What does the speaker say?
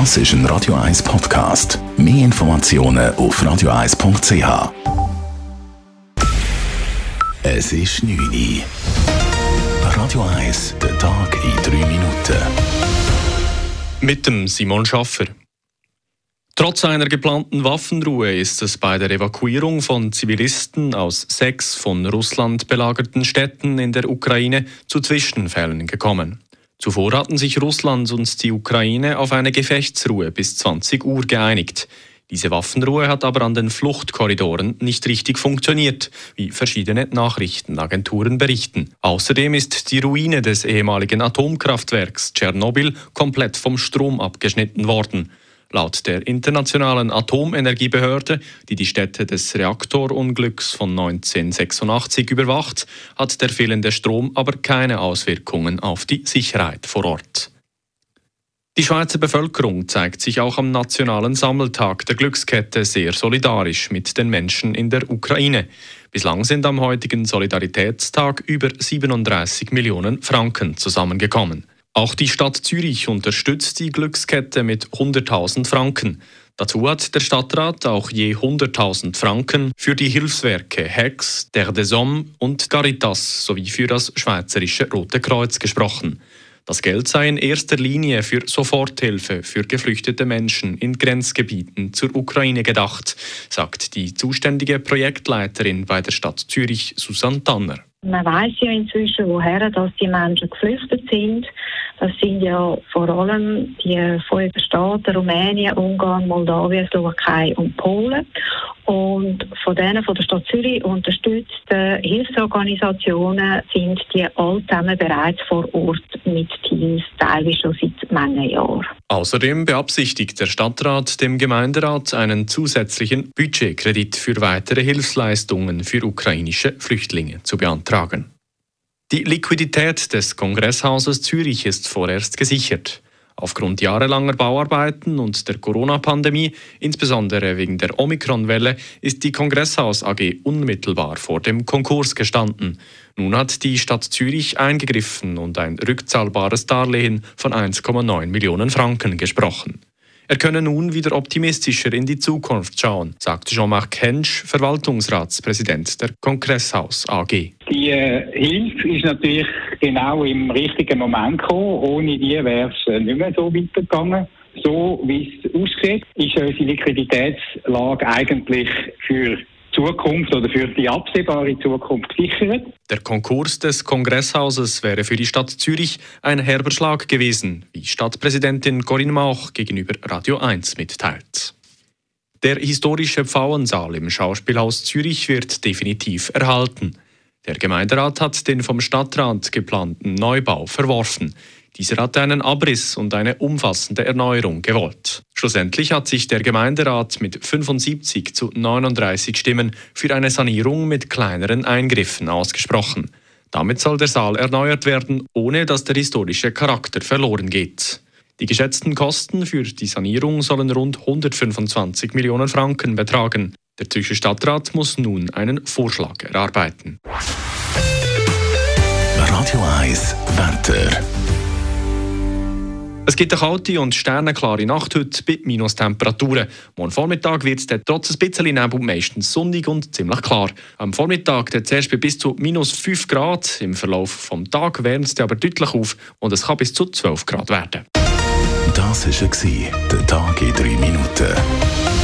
Das ist ein Radio 1 Podcast. Mehr Informationen auf radio1.ch. Es ist 9 Uhr. Radio 1, der Tag in 3 Minuten. Mit dem Simon Schaffer. Trotz einer geplanten Waffenruhe ist es bei der Evakuierung von Zivilisten aus sechs von Russland belagerten Städten in der Ukraine zu Zwischenfällen gekommen. Zuvor hatten sich Russland und die Ukraine auf eine Gefechtsruhe bis 20 Uhr geeinigt. Diese Waffenruhe hat aber an den Fluchtkorridoren nicht richtig funktioniert, wie verschiedene Nachrichtenagenturen berichten. Außerdem ist die Ruine des ehemaligen Atomkraftwerks Tschernobyl komplett vom Strom abgeschnitten worden. Laut der Internationalen Atomenergiebehörde, die die Stätte des Reaktorunglücks von 1986 überwacht, hat der fehlende Strom aber keine Auswirkungen auf die Sicherheit vor Ort. Die Schweizer Bevölkerung zeigt sich auch am nationalen Sammeltag der Glückskette sehr solidarisch mit den Menschen in der Ukraine. Bislang sind am heutigen Solidaritätstag über 37 Millionen Franken zusammengekommen. Auch die Stadt Zürich unterstützt die Glückskette mit 100.000 Franken. Dazu hat der Stadtrat auch je 100.000 Franken für die Hilfswerke Hex, Der des Hommes und Caritas sowie für das Schweizerische Rote Kreuz gesprochen. Das Geld sei in erster Linie für Soforthilfe für geflüchtete Menschen in Grenzgebieten zur Ukraine gedacht, sagt die zuständige Projektleiterin bei der Stadt Zürich, Susanne Tanner. Man weiß ja inzwischen, woher dass die Menschen geflüchtet sind. Das sind ja vor allem die fünf Staaten Rumänien, Ungarn, Moldawien, Slowakei und Polen. Und von denen von der Stadt Zürich unterstützten Hilfsorganisationen sind die all zusammen bereits vor Ort mit Teams, teilweise schon seit mehreren Jahren. Außerdem beabsichtigt der Stadtrat dem Gemeinderat einen zusätzlichen Budgetkredit für weitere Hilfsleistungen für ukrainische Flüchtlinge zu beantragen. Die Liquidität des Kongresshauses Zürich ist vorerst gesichert. Aufgrund jahrelanger Bauarbeiten und der Corona-Pandemie, insbesondere wegen der Omikron-Welle, ist die Kongresshaus AG unmittelbar vor dem Konkurs gestanden. Nun hat die Stadt Zürich eingegriffen und ein rückzahlbares Darlehen von 1,9 Millionen Franken gesprochen. Er könne nun wieder optimistischer in die Zukunft schauen, sagt Jean-Marc Hensch, Verwaltungsratspräsident der Kongresshaus AG. Die äh, Hilfe ist natürlich genau im richtigen Moment gekommen. Ohne die wäre es äh, nicht mehr so weitergegangen. So wie es aussieht, ist unsere Liquiditätslage eigentlich für Zukunft oder für die absehbare Zukunft gesichert. Der Konkurs des Kongresshauses wäre für die Stadt Zürich ein herber Schlag gewesen, wie Stadtpräsidentin Corinne Mauch gegenüber Radio 1 mitteilt. Der historische Pfauensaal im Schauspielhaus Zürich wird definitiv erhalten. Der Gemeinderat hat den vom Stadtrat geplanten Neubau verworfen. Dieser hat einen Abriss und eine umfassende Erneuerung gewollt. Schlussendlich hat sich der Gemeinderat mit 75 zu 39 Stimmen für eine Sanierung mit kleineren Eingriffen ausgesprochen. Damit soll der Saal erneuert werden, ohne dass der historische Charakter verloren geht. Die geschätzten Kosten für die Sanierung sollen rund 125 Millionen Franken betragen. Der Zürcher Stadtrat muss nun einen Vorschlag erarbeiten. Radio 1 Wetter. Es gibt eine kalte und sternenklare Nacht heute bei Minustemperaturen. Morgen Vormittag wird es trotz ein bisschen Nebel meistens sonnig und ziemlich klar. Am Vormittag zuerst bei bis zu minus 5 Grad. Im Verlauf des Tages wärmt es aber deutlich auf und es kann bis zu 12 Grad werden. Das war der Tag in 3 Minuten.